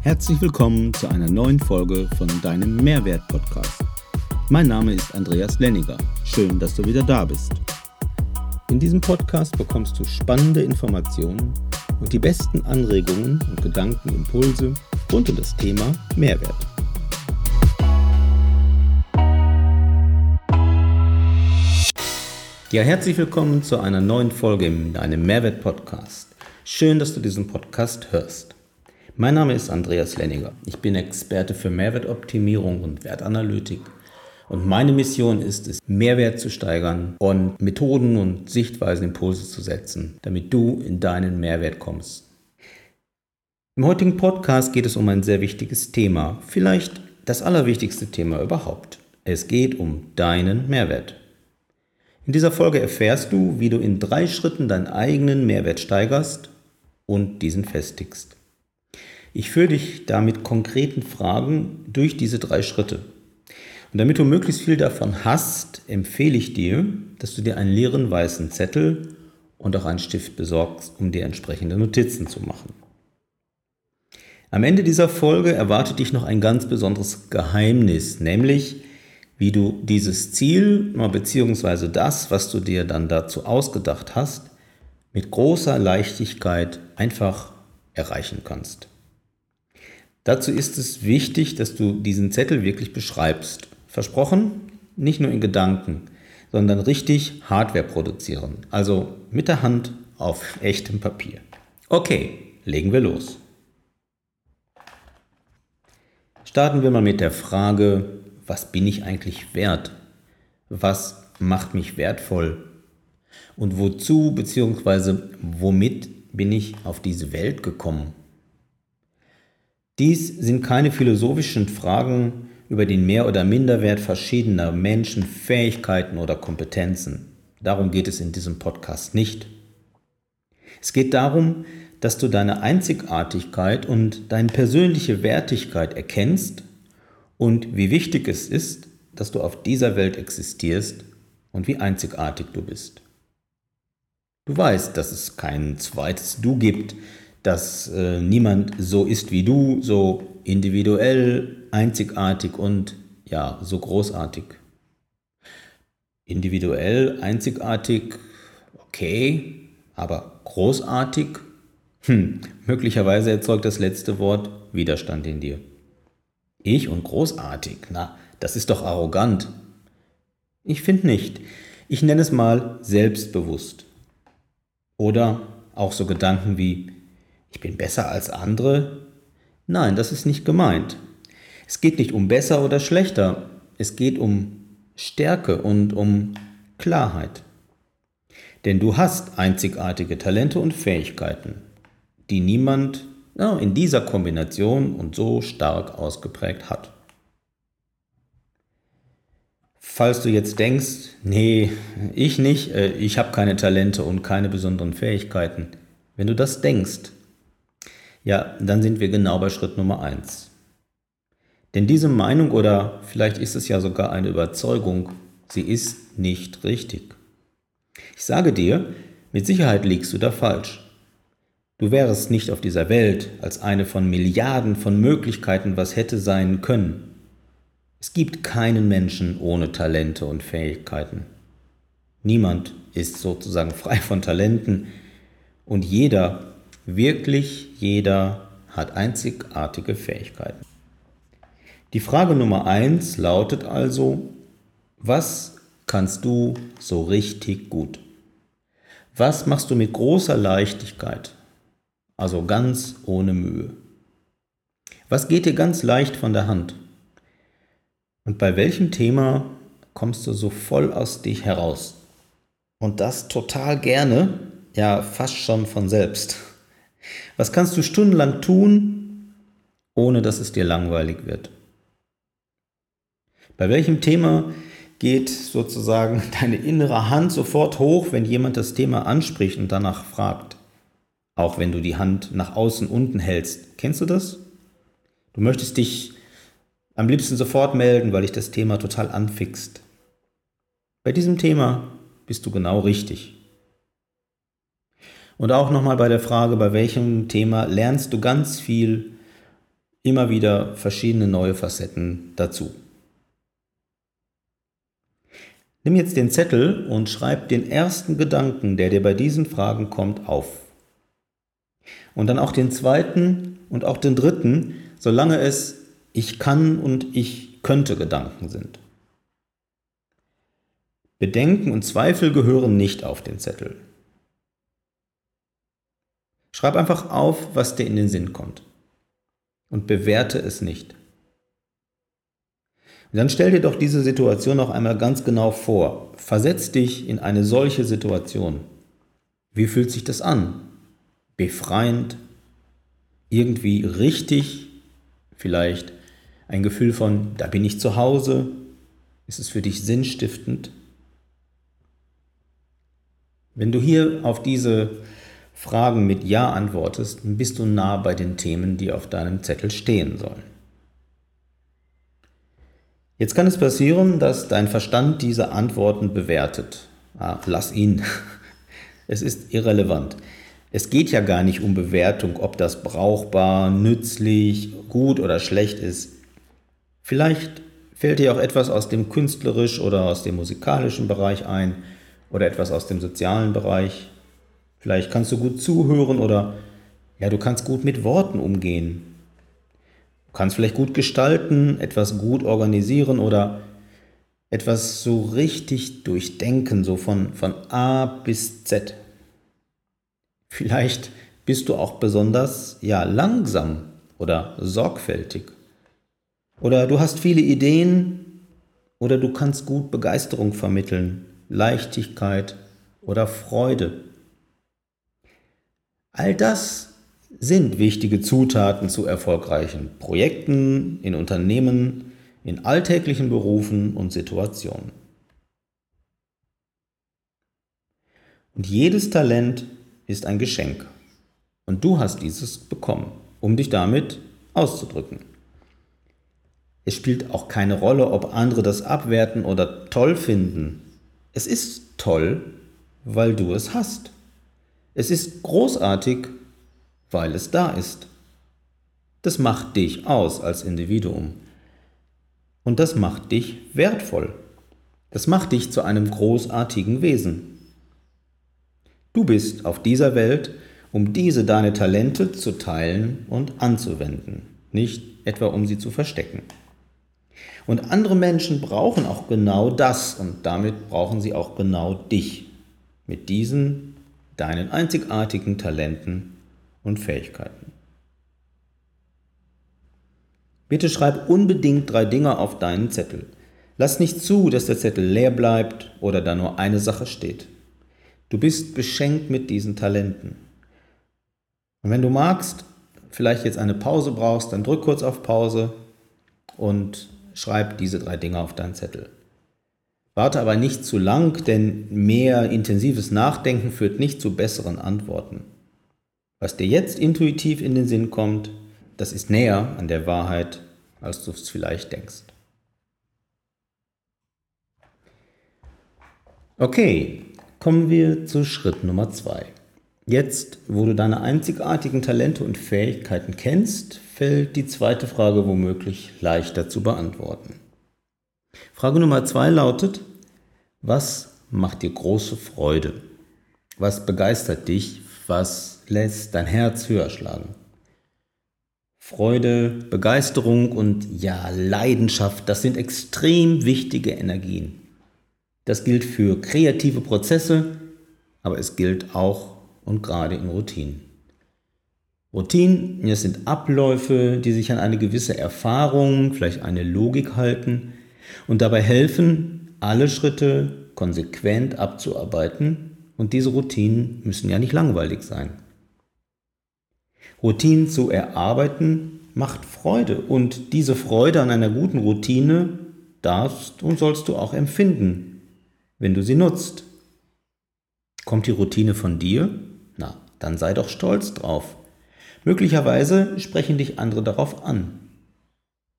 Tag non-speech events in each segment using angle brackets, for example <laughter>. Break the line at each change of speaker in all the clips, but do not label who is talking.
Herzlich willkommen zu einer neuen Folge von deinem Mehrwert-Podcast. Mein Name ist Andreas Lenniger. Schön, dass du wieder da bist. In diesem Podcast bekommst du spannende Informationen und die besten Anregungen und Gedankenimpulse rund um das Thema Mehrwert. Ja, herzlich willkommen zu einer neuen Folge in deinem Mehrwert-Podcast. Schön, dass du diesen Podcast hörst. Mein Name ist Andreas Lenniger. Ich bin Experte für Mehrwertoptimierung und Wertanalytik. Und meine Mission ist es, Mehrwert zu steigern und Methoden und Sichtweisen, Impulse zu setzen, damit du in deinen Mehrwert kommst. Im heutigen Podcast geht es um ein sehr wichtiges Thema, vielleicht das allerwichtigste Thema überhaupt. Es geht um deinen Mehrwert. In dieser Folge erfährst du, wie du in drei Schritten deinen eigenen Mehrwert steigerst und diesen festigst. Ich führe dich da mit konkreten Fragen durch diese drei Schritte. Und damit du möglichst viel davon hast, empfehle ich dir, dass du dir einen leeren weißen Zettel und auch einen Stift besorgst, um dir entsprechende Notizen zu machen. Am Ende dieser Folge erwartet dich noch ein ganz besonderes Geheimnis, nämlich wie du dieses Ziel bzw. das, was du dir dann dazu ausgedacht hast, mit großer Leichtigkeit einfach erreichen kannst. Dazu ist es wichtig, dass du diesen Zettel wirklich beschreibst. Versprochen, nicht nur in Gedanken, sondern richtig Hardware produzieren. Also mit der Hand auf echtem Papier. Okay, legen wir los. Starten wir mal mit der Frage, was bin ich eigentlich wert? Was macht mich wertvoll? Und wozu bzw. womit bin ich auf diese Welt gekommen? Dies sind keine philosophischen Fragen über den Mehr- oder Minderwert verschiedener Menschen, Fähigkeiten oder Kompetenzen. Darum geht es in diesem Podcast nicht. Es geht darum, dass du deine Einzigartigkeit und deine persönliche Wertigkeit erkennst und wie wichtig es ist, dass du auf dieser Welt existierst und wie einzigartig du bist. Du weißt, dass es kein zweites Du gibt, dass äh, niemand so ist wie du, so individuell, einzigartig und ja, so großartig. Individuell, einzigartig, okay, aber großartig? Hm, möglicherweise erzeugt das letzte Wort Widerstand in dir. Ich und großartig, na, das ist doch arrogant. Ich finde nicht. Ich nenne es mal selbstbewusst. Oder auch so Gedanken wie, ich bin besser als andere. Nein, das ist nicht gemeint. Es geht nicht um besser oder schlechter. Es geht um Stärke und um Klarheit. Denn du hast einzigartige Talente und Fähigkeiten, die niemand ja, in dieser Kombination und so stark ausgeprägt hat. Falls du jetzt denkst, nee, ich nicht, äh, ich habe keine Talente und keine besonderen Fähigkeiten, wenn du das denkst, ja, dann sind wir genau bei Schritt Nummer eins. Denn diese Meinung oder vielleicht ist es ja sogar eine Überzeugung, sie ist nicht richtig. Ich sage dir, mit Sicherheit liegst du da falsch. Du wärest nicht auf dieser Welt als eine von Milliarden von Möglichkeiten, was hätte sein können. Es gibt keinen Menschen ohne Talente und Fähigkeiten. Niemand ist sozusagen <laughs> frei von Talenten und jeder, wirklich jeder, hat einzigartige Fähigkeiten. Die Frage Nummer eins lautet also, was kannst du so richtig gut? Was machst du mit großer Leichtigkeit? Also ganz ohne Mühe. Was geht dir ganz leicht von der Hand? Und bei welchem Thema kommst du so voll aus dich heraus? Und das total gerne, ja fast schon von selbst. Was kannst du stundenlang tun, ohne dass es dir langweilig wird? Bei welchem Thema geht sozusagen <laughs> deine innere Hand sofort hoch, wenn jemand das Thema anspricht und danach fragt? Auch wenn du die Hand nach außen unten hältst. Kennst du das? Du möchtest dich am liebsten sofort melden, weil dich das Thema total anfixt. Bei diesem Thema bist du genau richtig. Und auch nochmal bei der Frage, bei welchem Thema lernst du ganz viel, immer wieder verschiedene neue Facetten dazu. Nimm jetzt den Zettel und schreib den ersten Gedanken, der dir bei diesen Fragen kommt, auf. Und dann auch den zweiten und auch den dritten, solange es ich kann und ich könnte Gedanken sind. Bedenken und Zweifel gehören nicht auf den Zettel. Schreib einfach auf, was dir in den Sinn kommt und bewerte es nicht. Und dann stell dir doch diese Situation noch einmal ganz genau vor. Versetz dich in eine solche Situation. Wie fühlt sich das an? Befreiend? Irgendwie richtig? Vielleicht ein Gefühl von, da bin ich zu Hause? Ist es für dich sinnstiftend? Wenn du hier auf diese Fragen mit Ja antwortest, bist du nah bei den Themen, die auf deinem Zettel stehen sollen. Jetzt kann es passieren, dass dein Verstand diese Antworten bewertet. Ah, lass ihn. <laughs> Es ist irrelevant. Es geht ja gar nicht um Bewertung, ob das brauchbar, nützlich, gut oder schlecht ist. Vielleicht fällt dir auch etwas aus dem künstlerisch oder aus dem musikalischen Bereich ein oder etwas aus dem sozialen Bereich. Vielleicht kannst du gut zuhören oder ja, du kannst gut mit Worten umgehen. Du kannst vielleicht gut gestalten, etwas gut organisieren oder etwas so richtig durchdenken, so von, von A bis Z. Vielleicht bist du auch besonders ja langsam oder sorgfältig. Oder du hast viele Ideen oder du kannst gut Begeisterung vermitteln, Leichtigkeit oder Freude. All das sind wichtige Zutaten zu erfolgreichen Projekten, in Unternehmen, in alltäglichen Berufen und Situationen. Und jedes Talent ist ein Geschenk. Und du hast dieses bekommen, um dich damit auszudrücken. Es spielt auch keine Rolle, ob andere das abwerten oder toll finden. Es ist toll, weil du es hast. Es ist großartig, weil es da ist. Das macht dich aus als Individuum. Und das macht dich wertvoll. Das macht dich zu einem großartigen Wesen. Du bist auf dieser Welt, um diese deine Talente zu teilen und anzuwenden, nicht etwa um sie zu verstecken. Und andere Menschen brauchen auch genau das und damit brauchen sie auch genau dich mit diesen deinen einzigartigen Talenten und Fähigkeiten. Bitte schreib unbedingt drei Dinge auf deinen Zettel. Lass nicht zu, dass der Zettel leer bleibt oder da nur eine Sache steht. Du bist beschenkt mit diesen Talenten. Und wenn du magst, vielleicht jetzt eine Pause brauchst, dann drück kurz auf Pause und schreib diese drei Dinge auf deinen Zettel. Warte aber nicht zu lang, denn mehr intensives Nachdenken führt nicht zu besseren Antworten. Was dir jetzt intuitiv in den Sinn kommt, das ist näher an der Wahrheit, als du es vielleicht denkst. Okay, kommen wir zu Schritt Nummer zwei. Jetzt, wo du deine einzigartigen Talente und Fähigkeiten kennst, fällt die zweite Frage womöglich leichter zu beantworten. Frage Nummer zwei lautet, was macht dir große Freude? Was begeistert dich? Was lässt dein Herz höher schlagen. Freude, Begeisterung und ja, Leidenschaft, das sind extrem wichtige Energien. Das gilt für kreative Prozesse, aber es gilt auch und gerade in Routinen. Routinen, das sind Abläufe, die sich an eine gewisse Erfahrung, vielleicht eine Logik halten und dabei helfen, alle Schritte konsequent abzuarbeiten. Und diese Routinen müssen ja nicht langweilig sein. Routinen zu erarbeiten macht Freude und diese Freude an einer guten Routine darfst und sollst du auch empfinden, wenn du sie nutzt. Kommt die Routine von dir? Na, dann sei doch stolz drauf. Möglicherweise sprechen dich andere darauf an.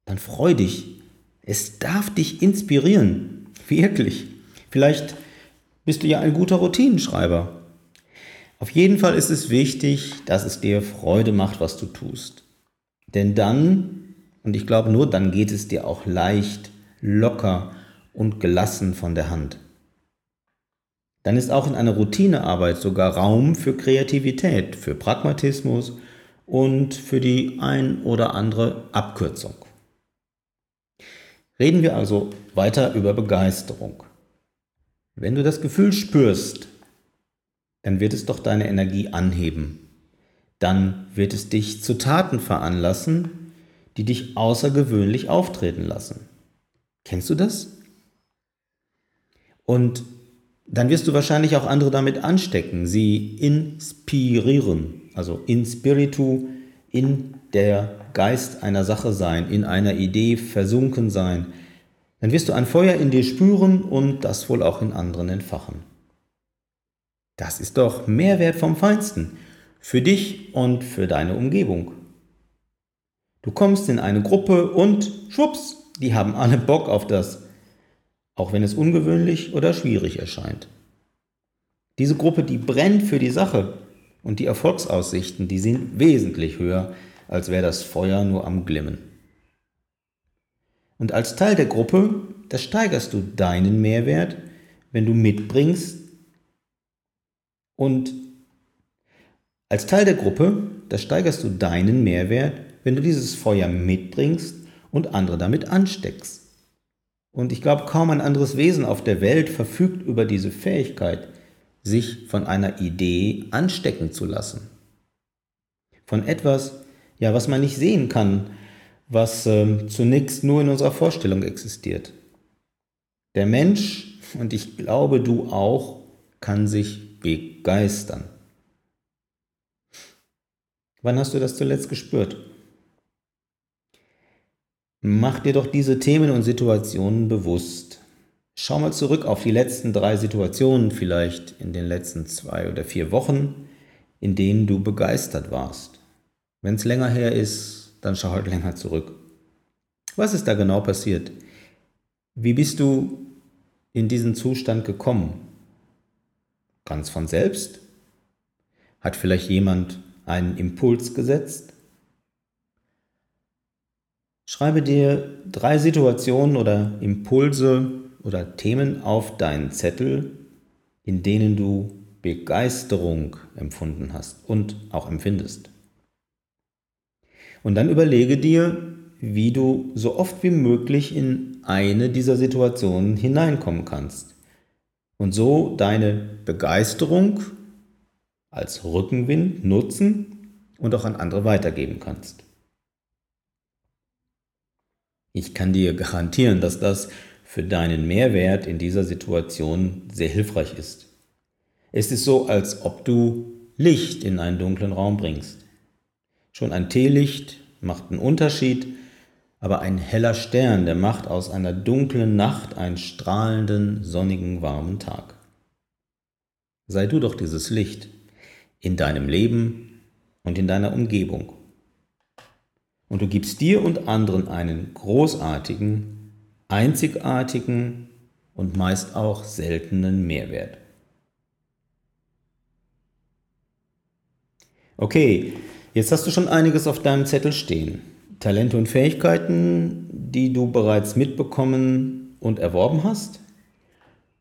Dann freu dich. Es darf dich inspirieren. <laughs> Wirklich. Vielleicht bist du ja ein guter Routinenschreiber. Auf jeden Fall ist es wichtig, dass es dir Freude macht, was du tust. Denn dann, und ich glaube nur dann geht es dir auch leicht, locker und gelassen von der Hand. Dann ist auch in einer Routinearbeit sogar Raum für Kreativität, für Pragmatismus und für die ein oder andere Abkürzung. Reden wir also weiter über Begeisterung. Wenn du das Gefühl spürst, dann wird es doch deine Energie anheben. Dann wird es dich zu Taten veranlassen, die dich außergewöhnlich auftreten lassen. Kennst du das? Und dann wirst du wahrscheinlich auch andere damit anstecken, sie inspirieren, also in spiritu, in der Geist einer Sache sein, in einer Idee versunken sein. Dann wirst du ein Feuer in dir spüren und das wohl auch in anderen entfachen. Das ist doch Mehrwert vom Feinsten für dich und für deine Umgebung. Du kommst in eine Gruppe und schwupps, die haben alle Bock auf das auch wenn es ungewöhnlich oder schwierig erscheint. Diese Gruppe, die brennt für die Sache und die Erfolgsaussichten, die sind wesentlich höher, als wäre das Feuer nur am Glimmen. Und als Teil der Gruppe, da steigerst du deinen Mehrwert, wenn du mitbringst und als Teil der Gruppe, da steigerst du deinen Mehrwert, wenn du dieses Feuer mitbringst und andere damit ansteckst. Und ich glaube, kaum ein anderes Wesen auf der Welt verfügt über diese Fähigkeit, sich von einer Idee anstecken zu lassen. Von etwas, ja, was man nicht sehen kann, was äh, zunächst nur in unserer Vorstellung existiert. Der Mensch, und ich glaube du auch, kann sich begeistern. Wann hast du das zuletzt gespürt? Mach dir doch diese Themen und Situationen bewusst. Schau mal zurück auf die letzten drei Situationen, vielleicht in den letzten zwei oder vier Wochen, in denen du begeistert warst. Wenn es länger her ist, dann schau halt <laughs> länger zurück. Was ist da genau passiert? Wie bist du in diesen Zustand gekommen? Ganz von selbst? Hat vielleicht jemand einen Impuls gesetzt? Schreibe dir drei Situationen oder Impulse oder Themen auf deinen Zettel, in denen du Begeisterung empfunden hast und auch empfindest. Und dann überlege dir, wie du so oft wie möglich in eine dieser Situationen hineinkommen kannst und so deine Begeisterung als Rückenwind nutzen und auch an andere weitergeben kannst. Ich kann dir garantieren, dass das für deinen Mehrwert in dieser Situation sehr hilfreich ist. Es ist so, als ob du Licht in einen dunklen Raum bringst. Schon ein Teelicht macht einen Unterschied, aber ein heller Stern, der macht aus einer dunklen Nacht einen strahlenden, sonnigen, warmen Tag. Sei du doch dieses Licht in deinem Leben und in deiner Umgebung und du gibst dir und anderen einen großartigen, einzigartigen und meist auch seltenen Mehrwert. Okay, jetzt hast du schon einiges auf deinem Zettel stehen. Talente und Fähigkeiten, die du bereits mitbekommen und erworben hast.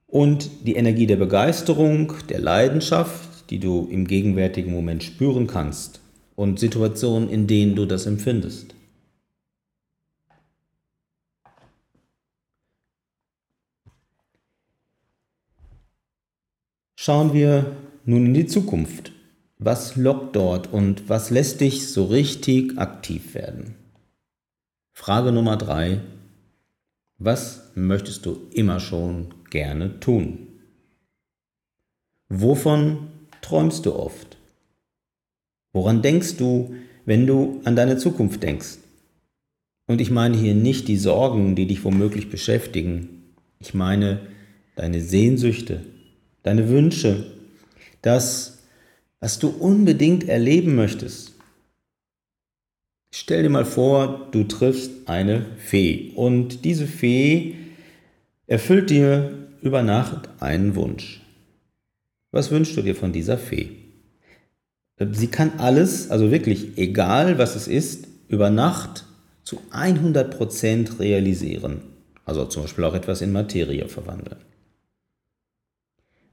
Und die Energie der Begeisterung, der Leidenschaft, die du im gegenwärtigen Moment spüren kannst und Situationen, in denen du das empfindest. Schauen wir nun in die Zukunft. Was lockt dort und was lässt dich so richtig aktiv werden? Frage Nummer drei. Was möchtest du immer schon gerne tun? Wovon träumst du oft? Woran denkst du, wenn du an deine Zukunft denkst? Und ich meine hier nicht die Sorgen, die dich womöglich beschäftigen. Ich meine deine Sehnsüchte, deine Wünsche, das, was du unbedingt erleben möchtest. Stell dir mal vor, du triffst eine Fee und diese Fee erfüllt dir über Nacht einen Wunsch. Was wünschst du dir von dieser Fee? Sie kann alles, also wirklich egal was es ist, über Nacht zu 100% realisieren. Also zum Beispiel auch etwas in Materie verwandeln.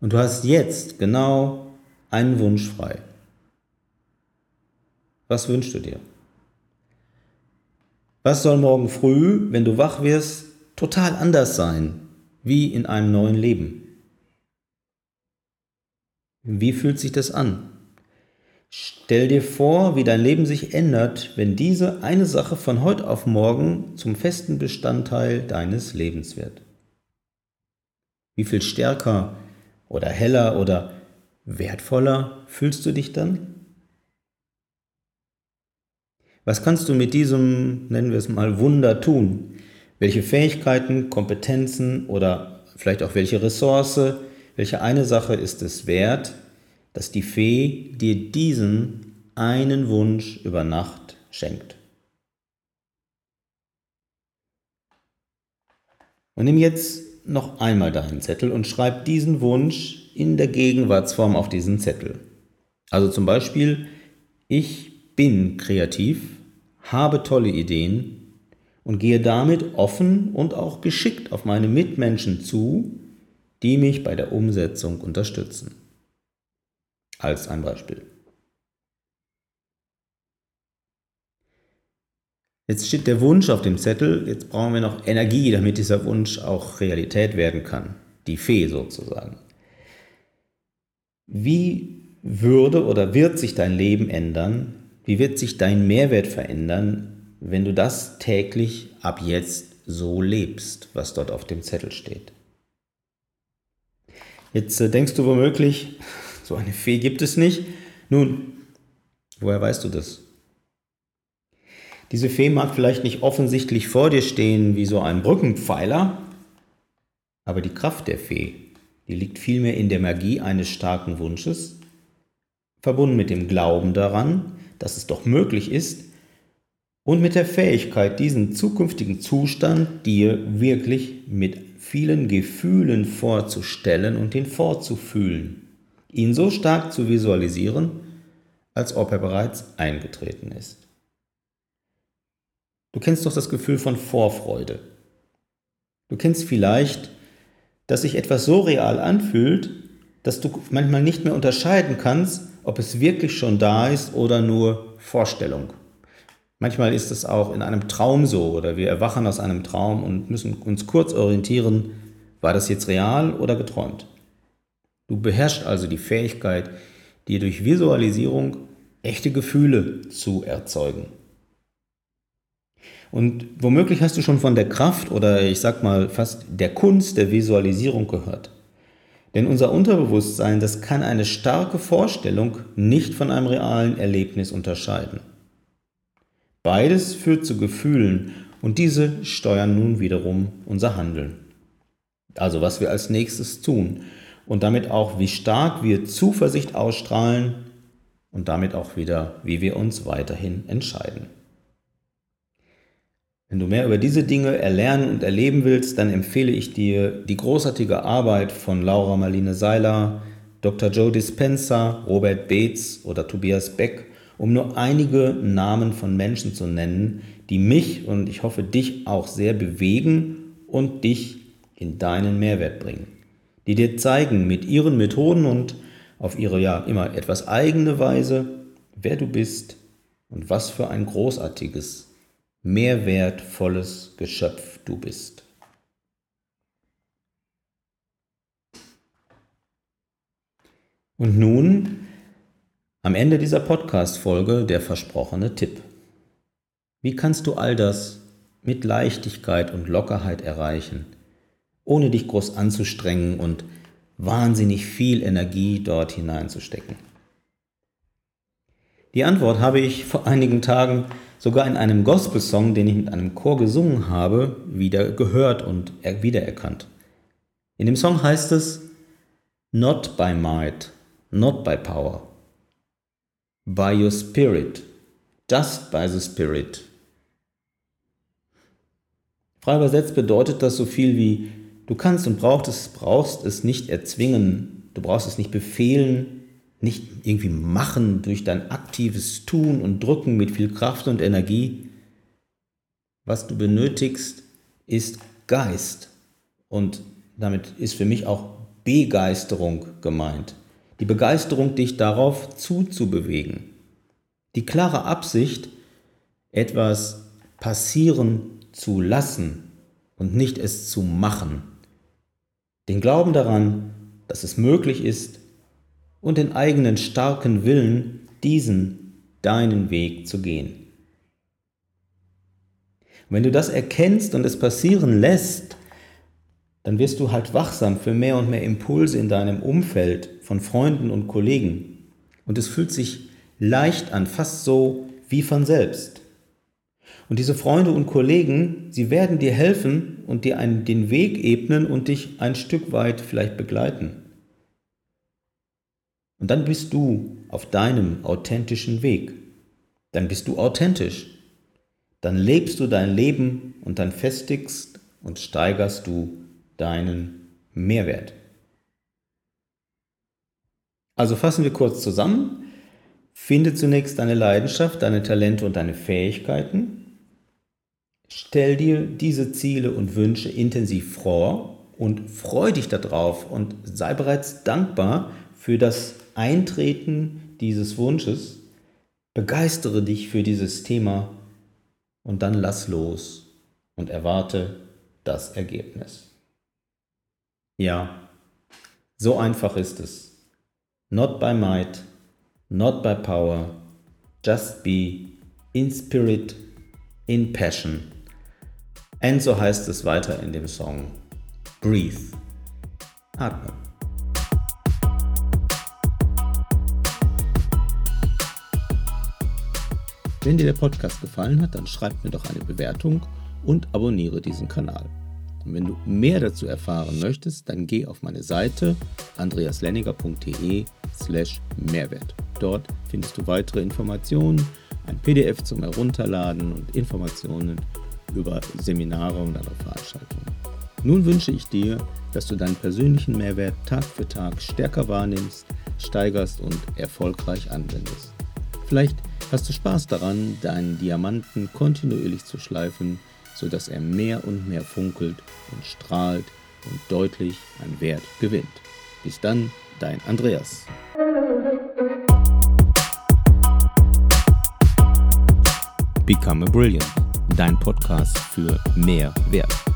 Und du hast jetzt genau einen Wunsch frei. Was wünschst du dir? Was soll morgen früh, wenn du wach wirst, total anders sein, wie in einem neuen Leben? Wie fühlt sich das an? Stell dir vor, wie dein Leben sich ändert, wenn diese eine Sache von heute auf morgen zum festen Bestandteil deines Lebens wird. Wie viel stärker oder heller oder wertvoller fühlst du dich dann? Was kannst du mit diesem, nennen wir es mal, Wunder tun? Welche Fähigkeiten, Kompetenzen oder vielleicht auch welche Ressource, welche eine Sache ist es wert, dass die Fee dir diesen einen Wunsch über Nacht schenkt. Und nimm jetzt noch einmal deinen Zettel und schreib diesen Wunsch in der Gegenwartsform auf diesen Zettel. Also zum Beispiel, ich bin kreativ, habe tolle Ideen und gehe damit offen und auch geschickt auf meine Mitmenschen zu, die mich bei der Umsetzung unterstützen als ein Beispiel. Jetzt steht der Wunsch auf dem Zettel, jetzt brauchen wir noch Energie, damit dieser Wunsch auch Realität werden kann. Die Fee sozusagen. Wie würde oder wird sich dein Leben ändern? Wie wird sich dein Mehrwert verändern, wenn du das täglich ab jetzt so lebst, was dort auf dem Zettel steht? Jetzt äh, denkst du womöglich, so eine Fee gibt es nicht. Nun, woher weißt du das? Diese Fee mag vielleicht nicht offensichtlich vor dir stehen wie so ein Brückenpfeiler, aber die Kraft der Fee, die liegt vielmehr in der Magie eines starken Wunsches, verbunden mit dem Glauben daran, dass es doch möglich ist, und mit der Fähigkeit, diesen zukünftigen Zustand dir wirklich mit vielen Gefühlen vorzustellen und ihn vorzufühlen ihn so stark zu visualisieren, als ob er bereits eingetreten ist. Du kennst doch das Gefühl von Vorfreude. Du kennst vielleicht, dass sich etwas so real anfühlt, dass du manchmal nicht mehr unterscheiden kannst, ob es wirklich schon da ist oder nur Vorstellung. Manchmal ist es auch in einem Traum so oder wir erwachen aus einem Traum und müssen uns kurz orientieren, war das jetzt real oder geträumt? Du beherrschst also die Fähigkeit, dir durch Visualisierung echte Gefühle zu erzeugen. Und womöglich hast du schon von der Kraft oder ich sag mal fast der Kunst der Visualisierung gehört. Denn unser Unterbewusstsein, das kann eine starke Vorstellung nicht von einem realen Erlebnis unterscheiden. Beides führt zu Gefühlen und diese steuern nun wiederum unser Handeln. Also was wir als nächstes tun und damit auch, wie stark wir Zuversicht ausstrahlen und damit auch wieder, wie wir uns weiterhin entscheiden. Wenn du mehr über diese Dinge erlernen und erleben willst, dann empfehle ich dir die großartige Arbeit von Laura Marlene Seiler, Dr. Joe Dispenza, Robert Beetz oder Tobias Beck, um nur einige Namen von Menschen zu nennen, die mich und ich hoffe dich auch sehr bewegen und dich in deinen Mehrwert bringen die dir zeigen mit ihren Methoden und auf ihre ja immer etwas eigene Weise, wer du bist und was für ein großartiges, mehrwertvolles Geschöpf du bist. Und nun am Ende dieser Podcast-Folge der versprochene Tipp. Wie kannst du all das mit Leichtigkeit und Lockerheit erreichen? Ohne dich groß anzustrengen und wahnsinnig viel Energie dort hineinzustecken? Die Antwort habe ich vor einigen Tagen sogar in einem Gospel-Song, den ich mit einem Chor gesungen habe, wieder gehört und wiedererkannt. In dem Song heißt es, Not by might, not by power, by your spirit, just by the spirit. Frei übersetzt bedeutet das so viel wie Du kannst und brauchst es, brauchst es nicht erzwingen, du brauchst es nicht befehlen, nicht irgendwie machen durch dein aktives Tun und Drücken mit viel Kraft und Energie. Was du benötigst, ist Geist. Und damit ist für mich auch Begeisterung gemeint. Die Begeisterung, dich darauf zuzubewegen. Die klare Absicht, etwas passieren zu lassen und nicht es zu machen. Den Glauben daran, dass es möglich ist und den eigenen starken Willen, diesen deinen Weg zu gehen. wenn du das erkennst und es passieren lässt, dann wirst du halt wachsam für mehr und mehr Impulse in deinem Umfeld von Freunden und Kollegen. Und es fühlt sich leicht an, fast so wie von selbst. Und diese Freunde und Kollegen, sie werden dir helfen und dir einen, den Weg ebnen und dich ein Stück weit vielleicht begleiten. Und dann bist du auf deinem authentischen Weg. Dann bist du authentisch. Dann lebst du dein Leben und dann festigst und steigerst du deinen Mehrwert. Also fassen wir kurz zusammen. Finde zunächst deine Leidenschaft, deine Talente und deine Fähigkeiten. Stell dir diese Ziele und Wünsche intensiv vor und freu dich darauf und sei bereits dankbar für das Eintreten dieses Wunsches. Begeistere dich für dieses Thema und dann lass los und erwarte das Ergebnis. Ja, so einfach ist es. Not by might, not by power, just be in spirit, in passion. Und so heißt es weiter in dem Song. Breathe. Atme. Wenn dir der Podcast gefallen hat, dann schreib mir doch eine Bewertung und abonniere diesen Kanal. Und wenn du mehr dazu erfahren möchtest, dann geh auf meine Seite andreaslenniger.de slash Mehrwert. Dort findest du weitere Informationen, ein PDF zum Herunterladen und Informationen über Seminare und andere Veranstaltungen. Nun wünsche ich dir, dass du deinen persönlichen Mehrwert Tag für Tag stärker wahrnimmst, steigerst und erfolgreich anwendest. Vielleicht hast du Spaß daran, deinen Diamanten kontinuierlich zu schleifen sodass er mehr und mehr funkelt und strahlt und deutlich an Wert gewinnt. Bis dann, dein Andreas. Become a Brilliant, dein Podcast für mehr Wert.